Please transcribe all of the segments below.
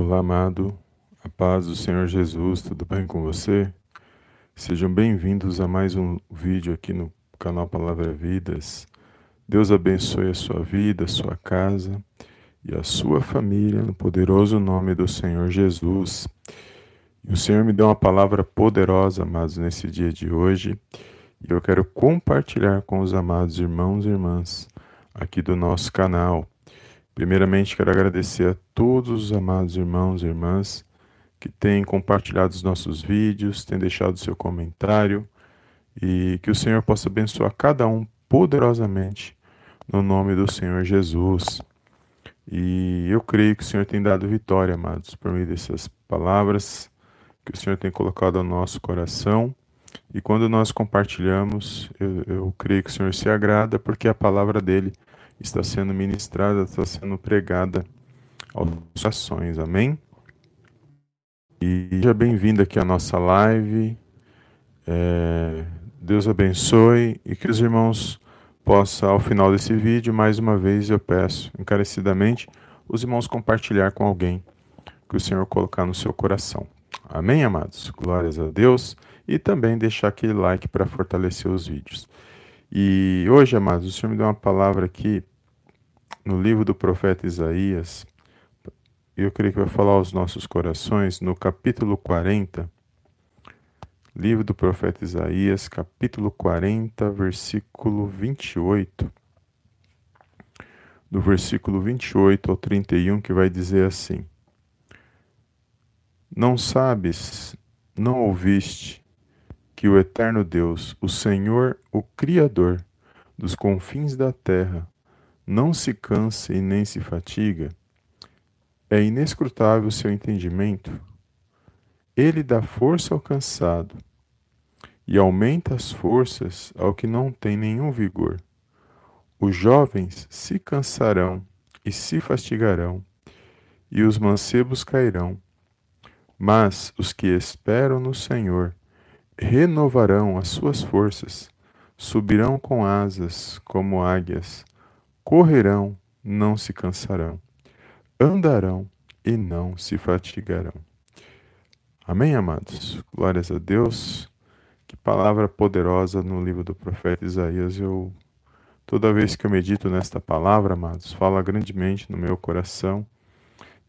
Olá, amado. A paz do Senhor Jesus, tudo bem com você? Sejam bem-vindos a mais um vídeo aqui no canal Palavra Vidas. Deus abençoe a sua vida, a sua casa e a sua família no poderoso nome do Senhor Jesus. E o Senhor me deu uma palavra poderosa, amados, nesse dia de hoje, e eu quero compartilhar com os amados irmãos e irmãs aqui do nosso canal. Primeiramente, quero agradecer a todos os amados irmãos e irmãs que têm compartilhado os nossos vídeos, têm deixado seu comentário e que o Senhor possa abençoar cada um poderosamente no nome do Senhor Jesus. E eu creio que o Senhor tem dado vitória, amados, por meio dessas palavras que o Senhor tem colocado ao nosso coração. E quando nós compartilhamos, eu, eu creio que o Senhor se agrada, porque a palavra dele está sendo ministrada, está sendo pregada aos corações. Amém? E seja bem-vindo aqui à nossa live. É, Deus abençoe e que os irmãos possam, ao final desse vídeo, mais uma vez eu peço encarecidamente, os irmãos compartilhar com alguém que o Senhor colocar no seu coração. Amém, amados? Glórias a Deus. E também deixar aquele like para fortalecer os vídeos. E hoje, amados, o Senhor me deu uma palavra aqui no livro do profeta Isaías. Eu creio que vai falar aos nossos corações no capítulo 40. Livro do profeta Isaías, capítulo 40, versículo 28. Do versículo 28 ao 31, que vai dizer assim: Não sabes, não ouviste, que o eterno Deus, o Senhor, o Criador dos confins da terra, não se cansa e nem se fatiga? É inescrutável seu entendimento? Ele dá força ao cansado e aumenta as forças ao que não tem nenhum vigor. Os jovens se cansarão e se fatigarão, e os mancebos cairão. Mas os que esperam no Senhor renovarão as suas forças, subirão com asas como águias, correrão, não se cansarão, andarão e não se fatigarão. Amém, amados? Glórias a Deus. Que palavra poderosa no livro do profeta Isaías. Eu toda vez que eu medito nesta palavra, amados, fala grandemente no meu coração.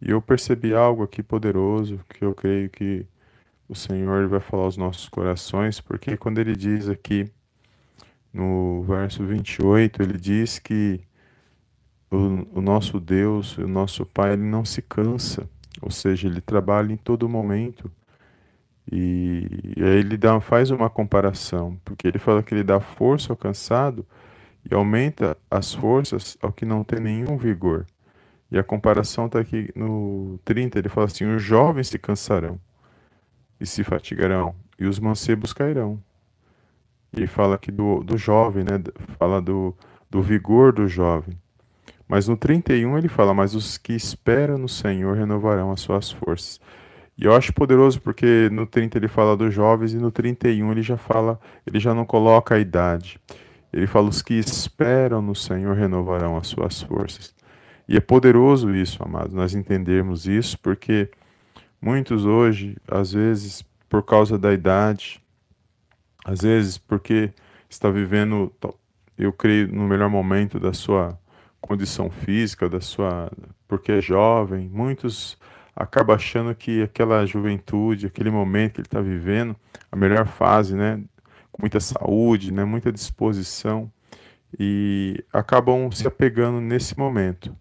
E eu percebi algo aqui poderoso que eu creio que o Senhor vai falar aos nossos corações, porque quando ele diz aqui no verso 28, ele diz que o, o nosso Deus, o nosso Pai, ele não se cansa, ou seja, ele trabalha em todo momento. E, e aí ele dá, faz uma comparação, porque ele fala que ele dá força ao cansado e aumenta as forças ao que não tem nenhum vigor. E a comparação está aqui no 30, ele fala assim: os jovens se cansarão e se fatigarão, e os mancebos cairão. E fala aqui do, do jovem, né? Fala do, do vigor do jovem. Mas no 31 ele fala: Mas os que esperam no Senhor renovarão as suas forças. E eu acho poderoso porque no 30 ele fala dos jovens e no 31 ele já fala, ele já não coloca a idade. Ele fala: Os que esperam no Senhor renovarão as suas forças. E é poderoso isso, amados, nós entendermos isso, porque Muitos hoje, às vezes, por causa da idade, às vezes porque está vivendo, eu creio, no melhor momento da sua condição física, da sua, porque é jovem, muitos acabam achando que aquela juventude, aquele momento que ele está vivendo, a melhor fase, né, com muita saúde, né, muita disposição, e acabam se apegando nesse momento.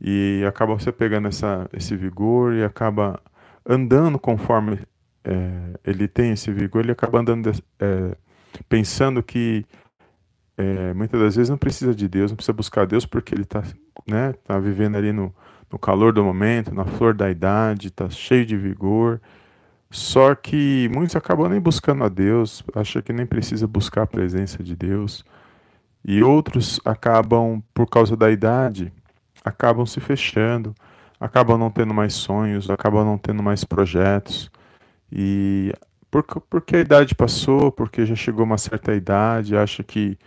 E acabam se apegando essa, esse vigor e acaba andando conforme é, ele tem esse vigor, ele acaba andando é, pensando que é, muitas das vezes não precisa de Deus, não precisa buscar Deus porque ele está né, tá vivendo ali no, no calor do momento, na flor da idade, está cheio de vigor. Só que muitos acabam nem buscando a Deus, acham que nem precisa buscar a presença de Deus. E outros acabam, por causa da idade, acabam se fechando, acabam não tendo mais sonhos, acabam não tendo mais projetos. E porque, porque a idade passou, porque já chegou uma certa idade, acha que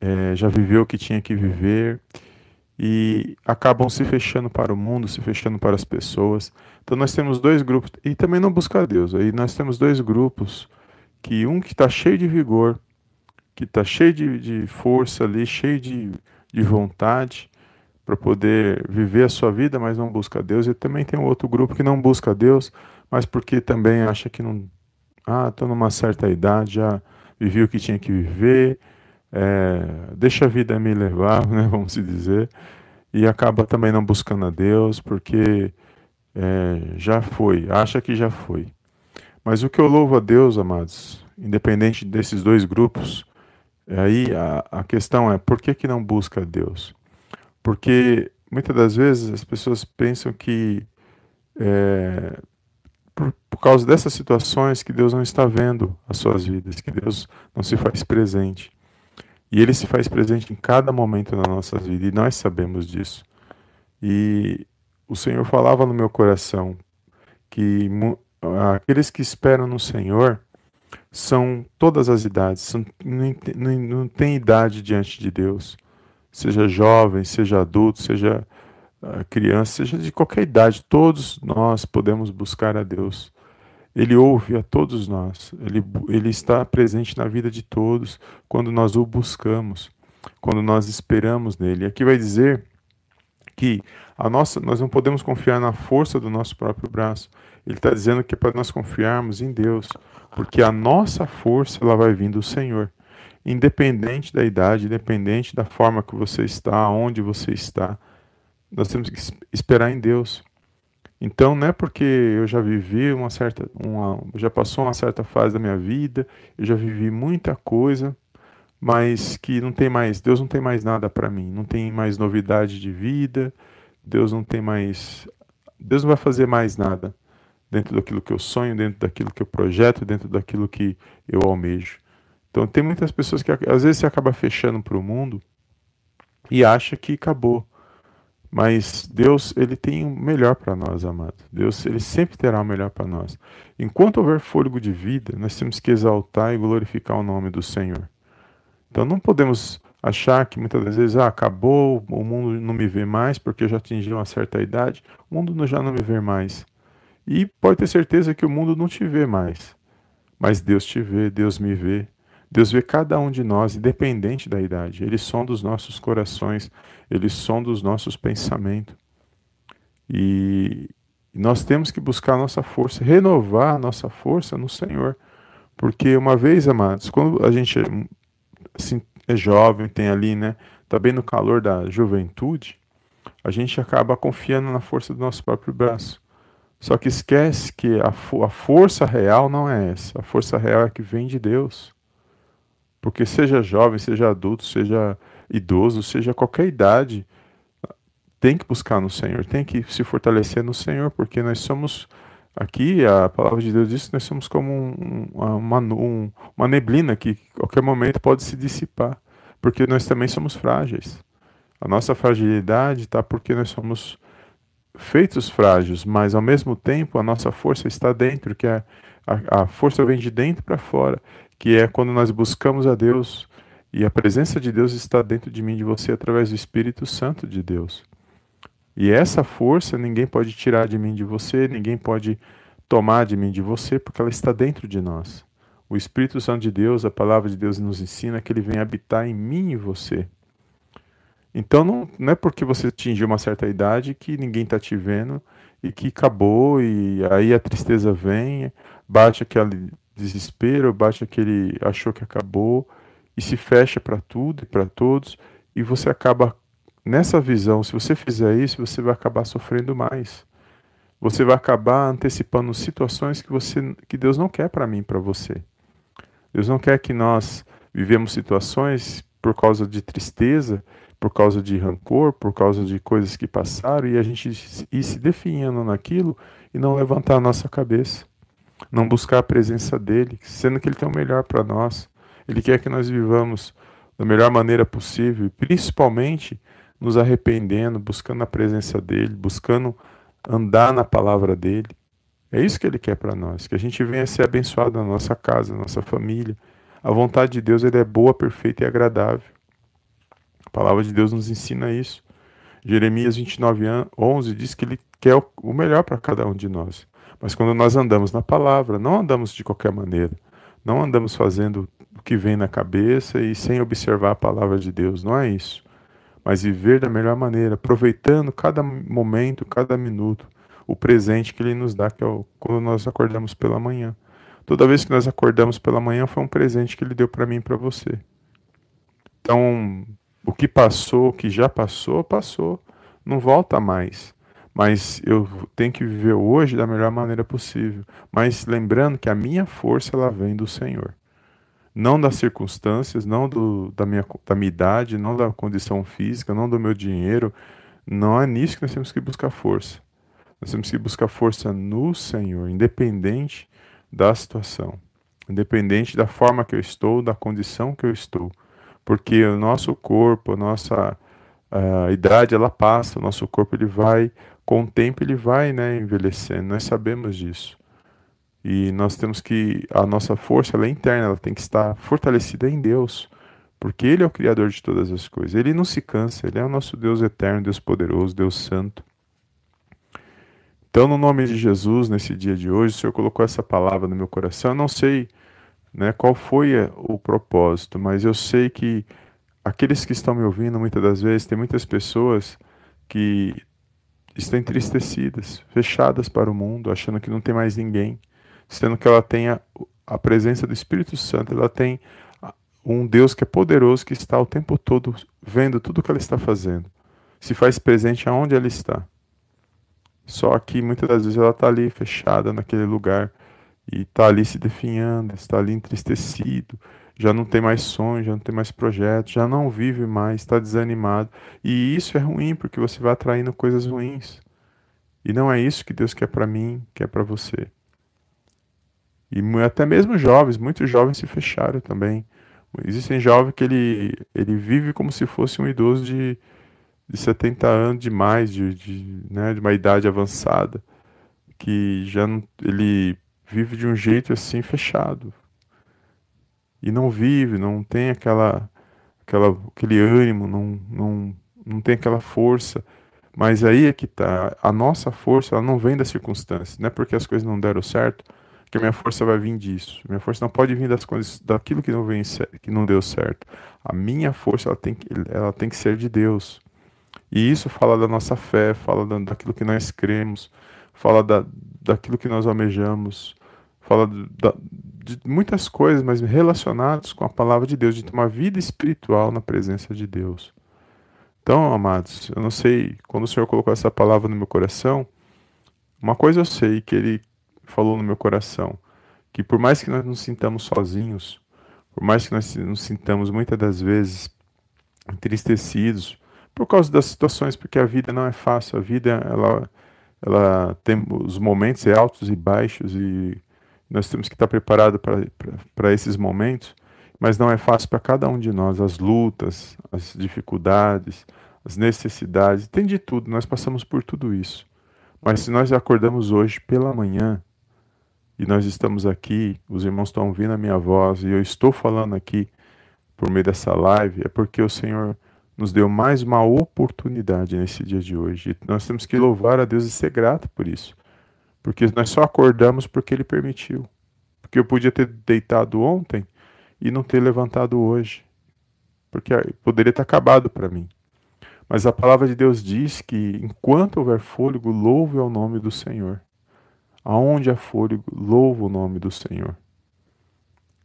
é, já viveu o que tinha que viver. e acabam se fechando para o mundo, se fechando para as pessoas. Então nós temos dois grupos, e também não buscar Deus. Aí nós temos dois grupos, que um que está cheio de vigor, que está cheio de, de força ali, cheio de, de vontade para poder viver a sua vida, mas não busca Deus. E também tem um outro grupo que não busca Deus, mas porque também acha que não. Ah, estou numa certa idade, já vivi o que tinha que viver, é, deixa a vida me levar, né, vamos dizer, e acaba também não buscando a Deus, porque é, já foi, acha que já foi. Mas o que eu louvo a Deus, amados, independente desses dois grupos, aí a, a questão é por que, que não busca a Deus? Porque muitas das vezes as pessoas pensam que é, por, por causa dessas situações que Deus não está vendo as suas vidas, que Deus não se faz presente. E Ele se faz presente em cada momento da nossa vida, e nós sabemos disso. E o Senhor falava no meu coração que aqueles que esperam no Senhor são todas as idades, são, não, não, não tem idade diante de Deus. Seja jovem, seja adulto, seja criança, seja de qualquer idade, todos nós podemos buscar a Deus. Ele ouve a todos nós, ele, ele está presente na vida de todos quando nós o buscamos, quando nós esperamos nele. Aqui vai dizer que a nossa, nós não podemos confiar na força do nosso próprio braço. Ele está dizendo que é para nós confiarmos em Deus, porque a nossa força ela vai vir do Senhor. Independente da idade, independente da forma que você está, onde você está, nós temos que esperar em Deus. Então, não é porque eu já vivi uma certa, uma, já passou uma certa fase da minha vida, eu já vivi muita coisa, mas que não tem mais, Deus não tem mais nada para mim, não tem mais novidade de vida, Deus não tem mais, Deus não vai fazer mais nada dentro daquilo que eu sonho, dentro daquilo que eu projeto, dentro daquilo que eu almejo. Então, tem muitas pessoas que às vezes se acaba fechando para o mundo e acha que acabou. Mas Deus, ele tem o melhor para nós, amados. Deus, ele sempre terá o melhor para nós. Enquanto houver fôlego de vida, nós temos que exaltar e glorificar o nome do Senhor. Então não podemos achar que muitas das vezes, ah, acabou, o mundo não me vê mais porque eu já atingi uma certa idade, o mundo já não me vê mais. E pode ter certeza que o mundo não te vê mais. Mas Deus te vê, Deus me vê. Deus vê cada um de nós, independente da idade. Ele sonda os nossos corações, ele sonda os nossos pensamentos. E nós temos que buscar a nossa força, renovar a nossa força no Senhor. Porque uma vez, amados, quando a gente assim, é jovem, tem ali, né, tá bem no calor da juventude, a gente acaba confiando na força do nosso próprio braço. Só que esquece que a, a força real não é essa. A força real é que vem de Deus. Porque seja jovem, seja adulto, seja idoso, seja qualquer idade, tem que buscar no Senhor, tem que se fortalecer no Senhor, porque nós somos aqui, a palavra de Deus diz que nós somos como um, uma, um, uma neblina que qualquer momento pode se dissipar, porque nós também somos frágeis. A nossa fragilidade está porque nós somos feitos frágeis, mas ao mesmo tempo a nossa força está dentro, que é a, a força vem de dentro para fora que é quando nós buscamos a Deus e a presença de Deus está dentro de mim de você através do Espírito Santo de Deus. E essa força ninguém pode tirar de mim de você, ninguém pode tomar de mim de você, porque ela está dentro de nós. O Espírito Santo de Deus, a palavra de Deus nos ensina que ele vem habitar em mim e você. Então não, não é porque você atingiu uma certa idade que ninguém está te vendo e que acabou e aí a tristeza vem, bate aquele desespero, bate aquele achou que acabou e se fecha para tudo e para todos e você acaba nessa visão, se você fizer isso, você vai acabar sofrendo mais. Você vai acabar antecipando situações que você que Deus não quer para mim, para você. Deus não quer que nós vivemos situações por causa de tristeza, por causa de rancor, por causa de coisas que passaram e a gente ir se definhando naquilo e não levantar a nossa cabeça não buscar a presença dele, sendo que ele tem o melhor para nós. Ele quer que nós vivamos da melhor maneira possível, principalmente nos arrependendo, buscando a presença dele, buscando andar na palavra dele. É isso que ele quer para nós, que a gente venha ser abençoado na nossa casa, na nossa família. A vontade de Deus é boa, perfeita e agradável. A palavra de Deus nos ensina isso. Jeremias 29, 11 diz que ele quer o melhor para cada um de nós. Mas quando nós andamos na palavra, não andamos de qualquer maneira. Não andamos fazendo o que vem na cabeça e sem observar a palavra de Deus. Não é isso. Mas viver da melhor maneira, aproveitando cada momento, cada minuto, o presente que Ele nos dá, que é quando nós acordamos pela manhã. Toda vez que nós acordamos pela manhã foi um presente que Ele deu para mim e para você. Então, o que passou, o que já passou, passou. Não volta mais. Mas eu tenho que viver hoje da melhor maneira possível. Mas lembrando que a minha força ela vem do Senhor. Não das circunstâncias, não do, da, minha, da minha idade, não da condição física, não do meu dinheiro. Não é nisso que nós temos que buscar força. Nós temos que buscar força no Senhor, independente da situação, independente da forma que eu estou, da condição que eu estou porque o nosso corpo, a nossa a idade, ela passa, o nosso corpo ele vai, com o tempo ele vai né, envelhecendo, nós sabemos disso. E nós temos que, a nossa força ela é interna, ela tem que estar fortalecida em Deus, porque Ele é o Criador de todas as coisas. Ele não se cansa, Ele é o nosso Deus eterno, Deus poderoso, Deus santo. Então, no nome de Jesus, nesse dia de hoje, o Senhor colocou essa palavra no meu coração. Eu não sei né, qual foi o propósito, mas eu sei que aqueles que estão me ouvindo muitas das vezes, tem muitas pessoas que estão entristecidas, fechadas para o mundo, achando que não tem mais ninguém, sendo que ela tem a, a presença do Espírito Santo, ela tem um Deus que é poderoso, que está o tempo todo vendo tudo que ela está fazendo, se faz presente aonde ela está. Só que muitas das vezes ela está ali fechada naquele lugar e está ali se definhando, está ali entristecido, já não tem mais sonho, já não tem mais projeto, já não vive mais, está desanimado. E isso é ruim porque você vai atraindo coisas ruins. E não é isso que Deus quer para mim, quer para você. E até mesmo jovens, muitos jovens se fecharam também. Existem jovens que ele, ele vive como se fosse um idoso de, de 70 anos de mais, de, de, né, de uma idade avançada, que já não, ele vive de um jeito assim fechado. E não vive, não tem aquela, aquela aquele ânimo, não, não, não tem aquela força. Mas aí é que tá. A nossa força ela não vem das circunstâncias. Não é porque as coisas não deram certo que a minha força vai vir disso. Minha força não pode vir das coisas, daquilo que não, vem, que não deu certo. A minha força ela tem, que, ela tem que ser de Deus. E isso fala da nossa fé, fala da, daquilo que nós cremos, fala da, daquilo que nós almejamos, fala de muitas coisas, mas relacionadas com a palavra de Deus, de ter uma vida espiritual na presença de Deus. Então, amados, eu não sei, quando o Senhor colocou essa palavra no meu coração, uma coisa eu sei que Ele falou no meu coração, que por mais que nós nos sintamos sozinhos, por mais que nós nos sintamos muitas das vezes entristecidos por causa das situações, porque a vida não é fácil, a vida ela, ela tem os momentos altos e baixos e nós temos que estar preparados para esses momentos, mas não é fácil para cada um de nós. As lutas, as dificuldades, as necessidades, tem de tudo, nós passamos por tudo isso. Mas se nós acordamos hoje pela manhã e nós estamos aqui, os irmãos estão ouvindo a minha voz e eu estou falando aqui por meio dessa live, é porque o Senhor nos deu mais uma oportunidade nesse dia de hoje. E nós temos que louvar a Deus e ser grato por isso. Porque nós só acordamos porque ele permitiu. Porque eu podia ter deitado ontem e não ter levantado hoje. Porque poderia ter acabado para mim. Mas a palavra de Deus diz que enquanto houver fôlego, louve ao nome do Senhor. Aonde há fôlego, louve o nome do Senhor.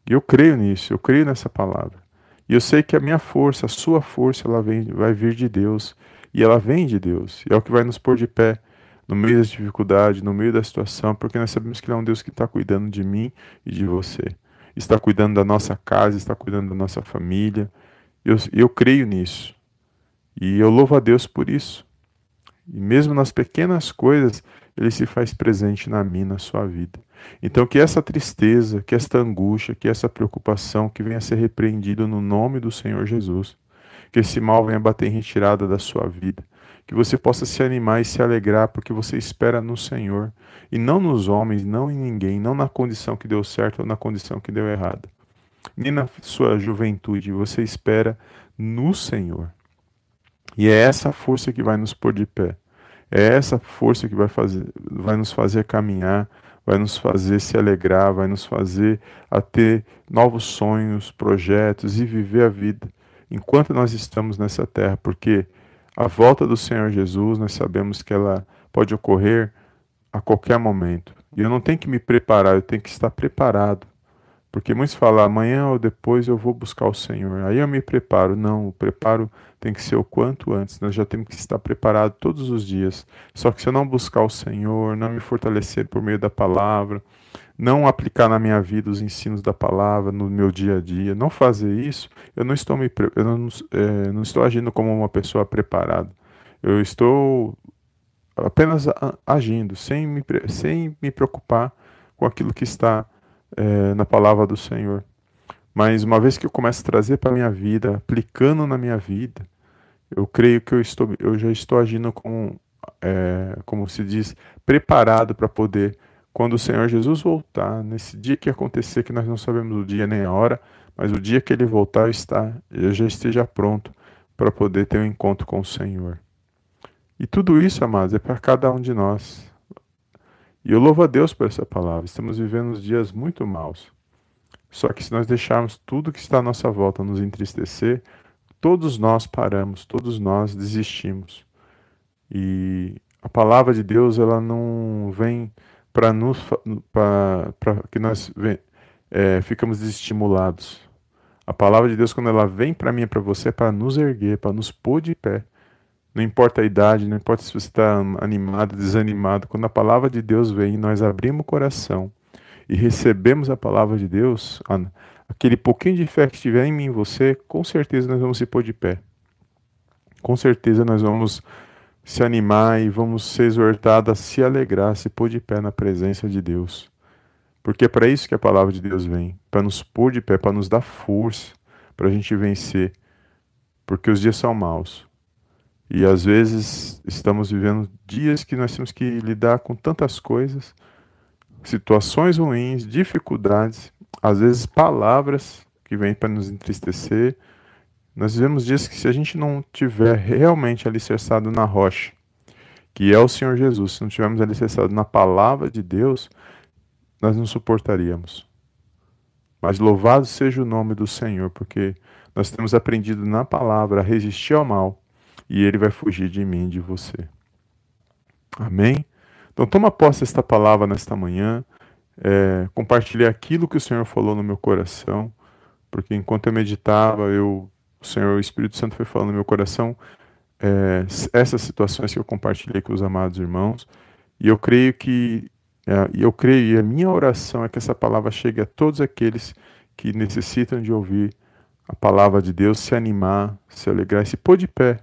E eu creio nisso, eu creio nessa palavra. E eu sei que a minha força, a sua força, ela vem, vai vir de Deus. E ela vem de Deus. E é o que vai nos pôr de pé no meio das dificuldades, no meio da situação, porque nós sabemos que Ele é um Deus que está cuidando de mim e de você. Está cuidando da nossa casa, está cuidando da nossa família. Eu, eu creio nisso. E eu louvo a Deus por isso. E mesmo nas pequenas coisas, Ele se faz presente na minha, na sua vida. Então, que essa tristeza, que esta angústia, que essa preocupação, que venha a ser repreendido no nome do Senhor Jesus. Que esse mal venha bater em retirada da sua vida que você possa se animar e se alegrar, porque você espera no Senhor e não nos homens, não em ninguém, não na condição que deu certo ou na condição que deu errado. Nem na sua juventude, você espera no Senhor. E é essa força que vai nos pôr de pé. É essa força que vai, fazer, vai nos fazer caminhar, vai nos fazer se alegrar, vai nos fazer a ter novos sonhos, projetos e viver a vida enquanto nós estamos nessa terra, porque a volta do Senhor Jesus, nós sabemos que ela pode ocorrer a qualquer momento. E eu não tenho que me preparar, eu tenho que estar preparado. Porque muitos falam, amanhã ou depois eu vou buscar o Senhor. Aí eu me preparo. Não, o preparo tem que ser o quanto antes. Nós já temos que estar preparados todos os dias. Só que se eu não buscar o Senhor, não me fortalecer por meio da palavra, não aplicar na minha vida os ensinos da palavra, no meu dia a dia, não fazer isso, eu não estou, me, eu não, é, não estou agindo como uma pessoa preparada. Eu estou apenas agindo, sem me, sem me preocupar com aquilo que está é, na palavra do Senhor. Mas uma vez que eu começo a trazer para a minha vida, aplicando na minha vida, eu creio que eu, estou, eu já estou agindo com, é, como se diz, preparado para poder, quando o Senhor Jesus voltar, nesse dia que acontecer, que nós não sabemos o dia nem a hora, mas o dia que ele voltar, está, eu já esteja pronto para poder ter um encontro com o Senhor. E tudo isso, amados, é para cada um de nós. E eu louvo a Deus por essa palavra. Estamos vivendo dias muito maus. Só que se nós deixarmos tudo que está à nossa volta nos entristecer, todos nós paramos, todos nós desistimos. E a palavra de Deus, ela não vem para nos para que nós é, ficamos desestimulados. A palavra de Deus, quando ela vem para mim e para você, é para nos erguer, para nos pôr de pé. Não importa a idade, não importa se você está animado, desanimado. Quando a palavra de Deus vem e nós abrimos o coração e recebemos a palavra de Deus, aquele pouquinho de fé que estiver em mim e você, com certeza nós vamos se pôr de pé. Com certeza nós vamos se animar e vamos ser exortados a se alegrar, se pôr de pé na presença de Deus. Porque é para isso que a palavra de Deus vem para nos pôr de pé, para nos dar força, para a gente vencer. Porque os dias são maus. E às vezes estamos vivendo dias que nós temos que lidar com tantas coisas, situações ruins, dificuldades, às vezes palavras que vêm para nos entristecer. Nós vivemos dias que se a gente não tiver realmente alicerçado na rocha, que é o Senhor Jesus, se não tivermos alicerçado na palavra de Deus, nós não suportaríamos. Mas louvado seja o nome do Senhor, porque nós temos aprendido na palavra a resistir ao mal e ele vai fugir de mim e de você. Amém? Então toma posse desta palavra nesta manhã, é, compartilhei aquilo que o Senhor falou no meu coração, porque enquanto eu meditava, eu, o Senhor, o Espírito Santo foi falando no meu coração é, essas situações que eu compartilhei com os amados irmãos, e eu creio que, é, eu creio, e a minha oração é que essa palavra chegue a todos aqueles que necessitam de ouvir a palavra de Deus, se animar, se alegrar se pôr de pé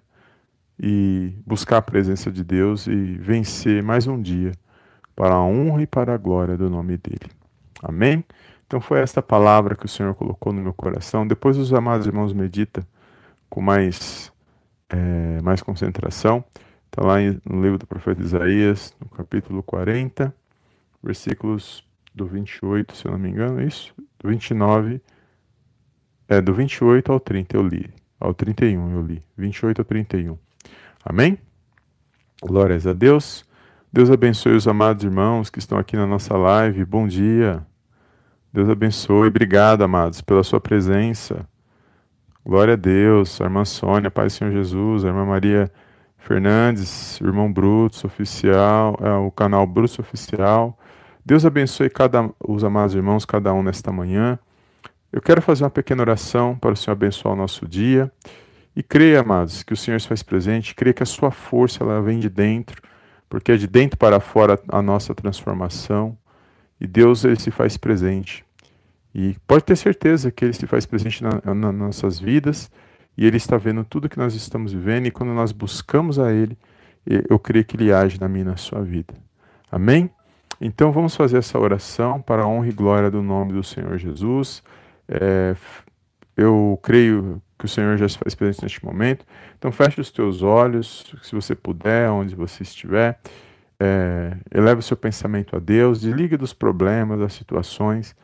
e buscar a presença de Deus e vencer mais um dia para a honra e para a glória do nome dele. Amém? Então foi esta palavra que o Senhor colocou no meu coração. Depois os amados irmãos medita com mais, é, mais concentração. Está lá no livro do profeta Isaías, no capítulo 40, versículos do 28, se eu não me engano, é isso? Do 29, é do 28 ao 30 eu li, ao 31 eu li, 28 ao 31. Amém? Glórias a Deus. Deus abençoe os amados irmãos que estão aqui na nossa live. Bom dia. Deus abençoe. Obrigado, amados, pela sua presença. Glória a Deus. A irmã Sônia, Pai do Senhor Jesus, a irmã Maria Fernandes, o irmão Brutus Oficial, é, o canal Brutus Oficial. Deus abençoe cada, os amados irmãos, cada um nesta manhã. Eu quero fazer uma pequena oração para o Senhor abençoar o nosso dia. E creia, amados, que o Senhor se faz presente, creia que a sua força ela vem de dentro, porque é de dentro para fora a nossa transformação. E Deus ele se faz presente. E pode ter certeza que ele se faz presente nas na nossas vidas e ele está vendo tudo que nós estamos vivendo. E quando nós buscamos a ele, eu creio que ele age na minha e na sua vida. Amém? Então vamos fazer essa oração para a honra e glória do nome do Senhor Jesus. É, eu creio que o Senhor já se faz presente neste momento. Então feche os teus olhos, se você puder, onde você estiver. É, eleve o seu pensamento a Deus, desligue dos problemas, das situações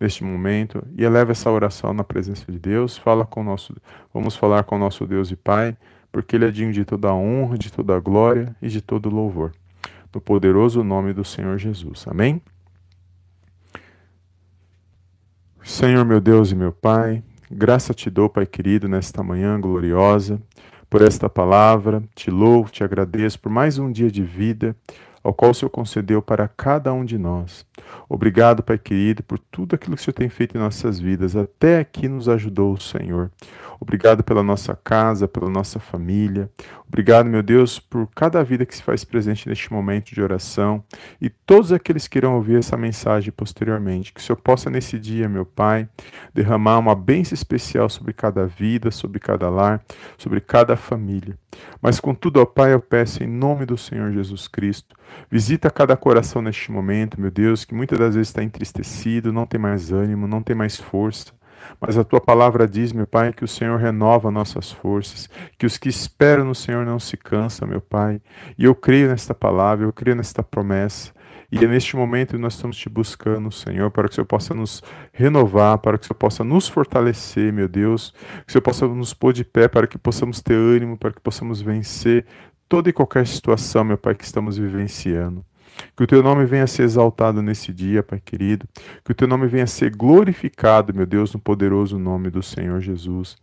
neste momento e eleve essa oração na presença de Deus. Fala com nosso, vamos falar com o nosso Deus e Pai, porque Ele é digno de toda a honra, de toda a glória e de todo louvor. No poderoso nome do Senhor Jesus. Amém? Senhor meu Deus e meu Pai, graça te dou, Pai querido, nesta manhã gloriosa, por esta palavra. Te louvo, te agradeço por mais um dia de vida ao qual o Senhor concedeu para cada um de nós. Obrigado, Pai querido, por tudo aquilo que o Senhor tem feito em nossas vidas. Até aqui nos ajudou o Senhor. Obrigado pela nossa casa, pela nossa família. Obrigado, meu Deus, por cada vida que se faz presente neste momento de oração e todos aqueles que irão ouvir essa mensagem posteriormente. Que o Senhor possa, nesse dia, meu Pai, derramar uma bênção especial sobre cada vida, sobre cada lar, sobre cada família. Mas, contudo, ó Pai, eu peço em nome do Senhor Jesus Cristo, visita cada coração neste momento, meu Deus, que muitas das vezes está entristecido, não tem mais ânimo, não tem mais força. Mas a tua palavra diz, meu Pai, que o Senhor renova nossas forças, que os que esperam no Senhor não se cansam, meu Pai. E eu creio nesta palavra, eu creio nesta promessa. E é neste momento nós estamos te buscando, Senhor, para que o Senhor possa nos renovar, para que o Senhor possa nos fortalecer, meu Deus, que o Senhor possa nos pôr de pé, para que possamos ter ânimo, para que possamos vencer toda e qualquer situação, meu Pai, que estamos vivenciando. Que o teu nome venha a ser exaltado nesse dia, Pai querido. Que o teu nome venha a ser glorificado, meu Deus, no poderoso nome do Senhor Jesus.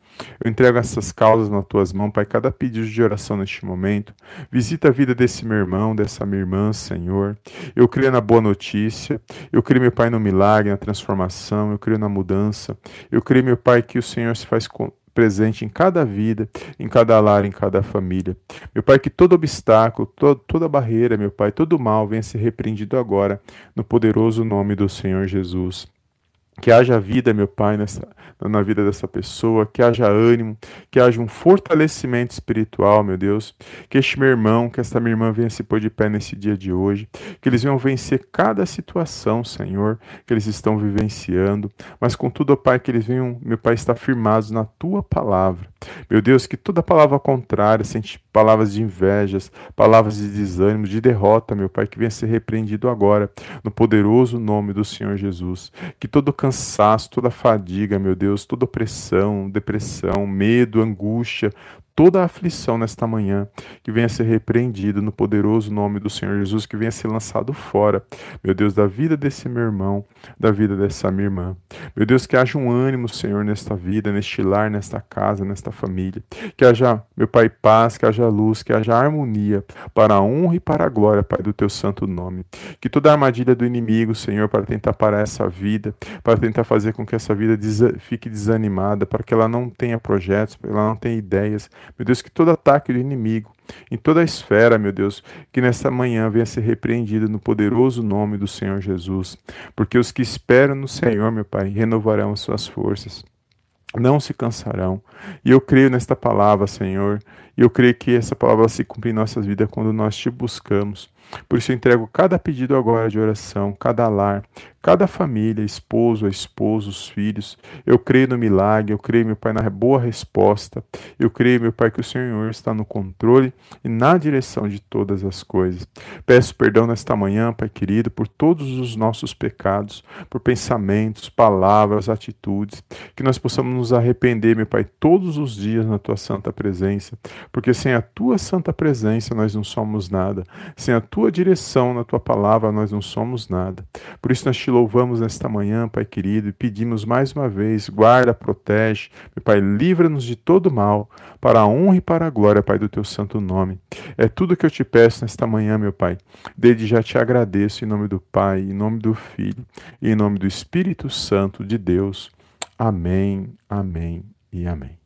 Eu entrego essas causas nas tuas mãos, Pai, cada pedido de oração neste momento. Visita a vida desse meu irmão, dessa minha irmã, Senhor. Eu creio na boa notícia. Eu creio, meu Pai, no milagre, na transformação. Eu creio na mudança. Eu creio, meu Pai, que o Senhor se faz presente em cada vida, em cada lar, em cada família. Meu Pai, que todo obstáculo, toda barreira, meu Pai, todo mal venha ser repreendido agora, no poderoso nome do Senhor Jesus. Que haja vida, meu Pai, nessa, na vida dessa pessoa, que haja ânimo, que haja um fortalecimento espiritual, meu Deus. Que este meu irmão, que esta minha irmã venha se pôr de pé nesse dia de hoje. Que eles venham vencer cada situação, Senhor, que eles estão vivenciando. Mas, contudo, Pai, que eles venham, meu Pai, estar firmados na tua palavra. Meu Deus, que toda palavra contrária, sente palavras de invejas, palavras de desânimo, de derrota, meu Pai, que venha ser repreendido agora, no poderoso nome do Senhor Jesus. Que todo cansaço, toda fadiga, meu Deus, toda opressão, depressão, medo, angústia, toda a aflição nesta manhã, que venha ser repreendido no poderoso nome do Senhor Jesus, que venha ser lançado fora, meu Deus, da vida desse meu irmão, da vida dessa minha irmã. Meu Deus, que haja um ânimo, Senhor, nesta vida, neste lar, nesta casa, nesta família. Que haja, meu Pai, paz, que haja luz, que haja harmonia, para a honra e para a glória, Pai, do teu santo nome. Que toda armadilha do inimigo, Senhor, para tentar parar essa vida, para tentar fazer com que essa vida fique desanimada, para que ela não tenha projetos, para que ela não tenha ideias, meu Deus, que todo ataque do inimigo, em toda a esfera, meu Deus, que nesta manhã venha ser repreendido no poderoso nome do Senhor Jesus. Porque os que esperam no Senhor, meu Pai, renovarão as suas forças não se cansarão. E eu creio nesta palavra, Senhor, e eu creio que essa palavra se cumpre em nossas vidas quando nós te buscamos. Por isso eu entrego cada pedido agora de oração, cada lar, cada família, esposo, a esposa, os filhos. Eu creio no milagre, eu creio, meu Pai, na boa resposta. Eu creio, meu Pai, que o Senhor está no controle e na direção de todas as coisas. Peço perdão nesta manhã, Pai querido, por todos os nossos pecados, por pensamentos, palavras, atitudes, que nós possamos nos arrepender, meu Pai, todos os dias na tua santa presença, porque sem a tua santa presença nós não somos nada. Sem a direção na tua palavra nós não somos nada. Por isso nós te louvamos nesta manhã, Pai querido, e pedimos mais uma vez, guarda, protege, meu Pai, livra-nos de todo mal, para a honra e para a glória, Pai, do teu santo nome. É tudo que eu te peço nesta manhã, meu Pai. Desde já te agradeço em nome do Pai, em nome do Filho e em nome do Espírito Santo de Deus. Amém, amém e amém.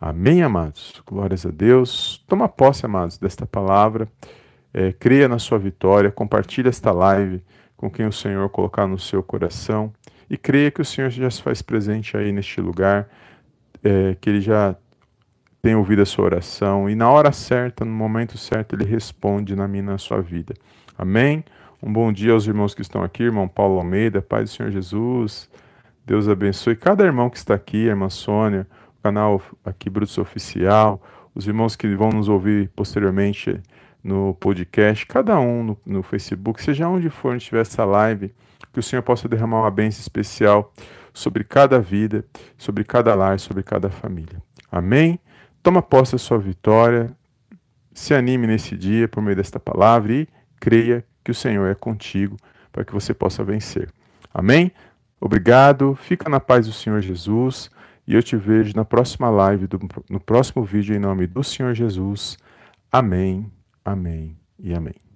Amém, amados. Glórias a Deus. Toma posse, amados, desta palavra. É, creia na sua vitória. Compartilhe esta live com quem o Senhor colocar no seu coração e creia que o Senhor já se faz presente aí neste lugar, é, que Ele já tem ouvido a sua oração e na hora certa, no momento certo, Ele responde na minha na sua vida. Amém? Um bom dia aos irmãos que estão aqui, irmão Paulo Almeida, Pai do Senhor Jesus. Deus abençoe cada irmão que está aqui, irmã Sônia, o canal aqui Brutos Oficial, os irmãos que vão nos ouvir posteriormente no podcast, cada um no, no Facebook, seja onde for onde estiver essa live, que o Senhor possa derramar uma bênção especial sobre cada vida, sobre cada lar, sobre cada família. Amém? toma posse da sua vitória, se anime nesse dia por meio desta palavra e creia que o Senhor é contigo para que você possa vencer. Amém? Obrigado, fica na paz do Senhor Jesus e eu te vejo na próxima live, do, no próximo vídeo, em nome do Senhor Jesus. Amém, amém e amém.